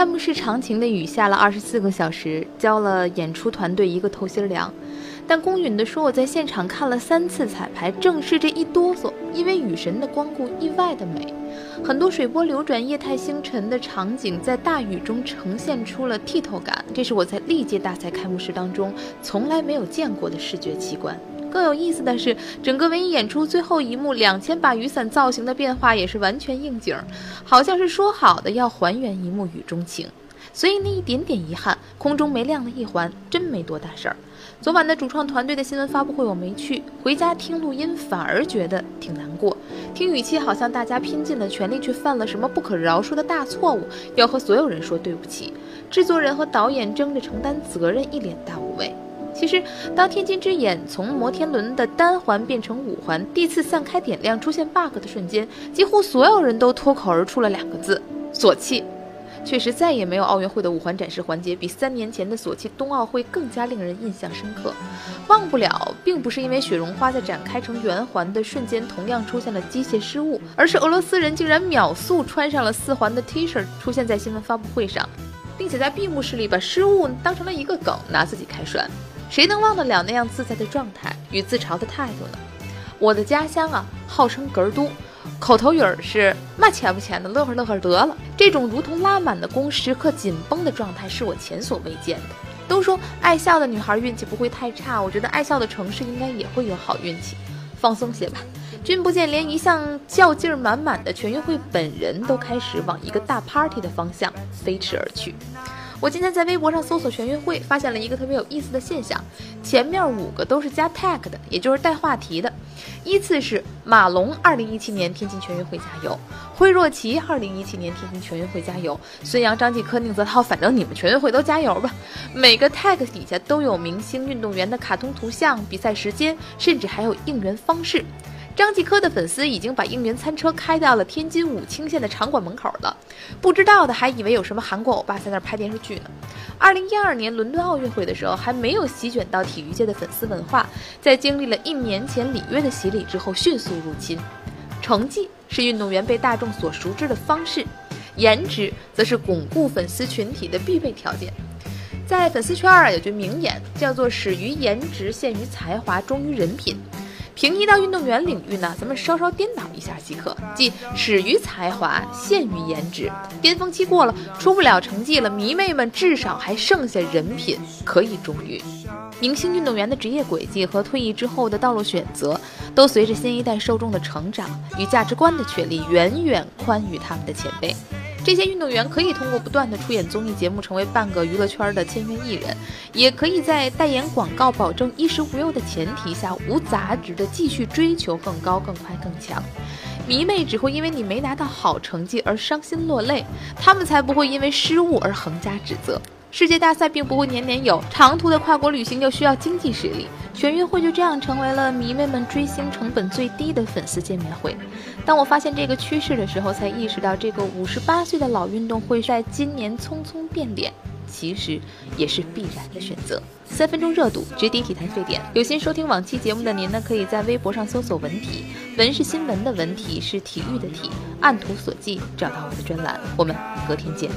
开幕式长情的雨下了二十四个小时，浇了演出团队一个透心凉。但公允地说，我在现场看了三次彩排，正是这一哆嗦，因为雨神的光顾意外的美。很多水波流转、液态星辰的场景在大雨中呈现出了剔透感，这是我在历届大赛开幕式当中从来没有见过的视觉奇观。更有意思的是，整个文艺演出最后一幕两千把雨伞造型的变化也是完全应景，好像是说好的要还原一幕雨中情。所以那一点点遗憾，空中没亮了一环，真没多大事儿。昨晚的主创团队的新闻发布会我没去，回家听录音反而觉得挺难过。听语气好像大家拼尽了全力，却犯了什么不可饶恕的大错误，要和所有人说对不起。制作人和导演争着承担责任，一脸大无畏。其实，当天津之眼从摩天轮的单环变成五环，地次散开点亮出现 bug 的瞬间，几乎所有人都脱口而出了两个字：锁气。确实再也没有奥运会的五环展示环节比三年前的索契冬奥会更加令人印象深刻。忘不了，并不是因为雪绒花在展开成圆环的瞬间同样出现了机械失误，而是俄罗斯人竟然秒速穿上了四环的 T 恤出现在新闻发布会上，并且在闭幕式里把失误当成了一个梗拿自己开涮。谁能忘得了那样自在的状态与自嘲的态度呢？我的家乡啊，号称“哏儿都”。口头语儿是嘛钱不钱的，乐呵乐呵得了。这种如同拉满的弓、时刻紧绷的状态，是我前所未见的。都说爱笑的女孩运气不会太差，我觉得爱笑的城市应该也会有好运气。放松些吧，君不见连一向较劲儿满满的全运会本人都开始往一个大 party 的方向飞驰而去。我今天在微博上搜索全运会，发现了一个特别有意思的现象：前面五个都是加 tag 的，也就是带话题的。依次是马龙，二零一七年天津全运会加油；惠若琪，二零一七年天津全运会加油；孙杨、张继科、宁泽涛，反正你们全运会都加油吧。每个 tag 底下都有明星运动员的卡通图像、比赛时间，甚至还有应援方式。张继科的粉丝已经把应援餐车开到了天津武清县的场馆门口了，不知道的还以为有什么韩国欧巴在那儿拍电视剧呢。二零一二年伦敦奥运会的时候，还没有席卷到体育界的粉丝文化，在经历了一年前里约的洗礼之后，迅速入侵。成绩是运动员被大众所熟知的方式，颜值则是巩固粉丝群体的必备条件。在粉丝圈啊，有句名言叫做“始于颜值，陷于才华，忠于人品”。平移到运动员领域呢，咱们稍稍颠倒一下即可，即始于才华，陷于颜值。巅峰期过了，出不了成绩了，迷妹们至少还剩下人品可以忠于。明星运动员的职业轨迹和退役之后的道路选择，都随着新一代受众的成长与价值观的确立，远远宽于他们的前辈。这些运动员可以通过不断的出演综艺节目，成为半个娱乐圈的签约艺人，也可以在代言广告、保证衣食无忧的前提下，无杂质的继续追求更高、更快、更强。迷妹只会因为你没拿到好成绩而伤心落泪，他们才不会因为失误而横加指责。世界大赛并不会年年有，长途的跨国旅行又需要经济实力。全运会就这样成为了迷妹们追星成本最低的粉丝见面会。当我发现这个趋势的时候，才意识到这个五十八岁的老运动会在今年匆匆变脸，其实也是必然的选择。三分钟热度，直抵体坛沸点。有心收听往期节目的您呢，可以在微博上搜索“文体”，文是新闻的文体是体育的体，按图索骥找到我的专栏。我们隔天见。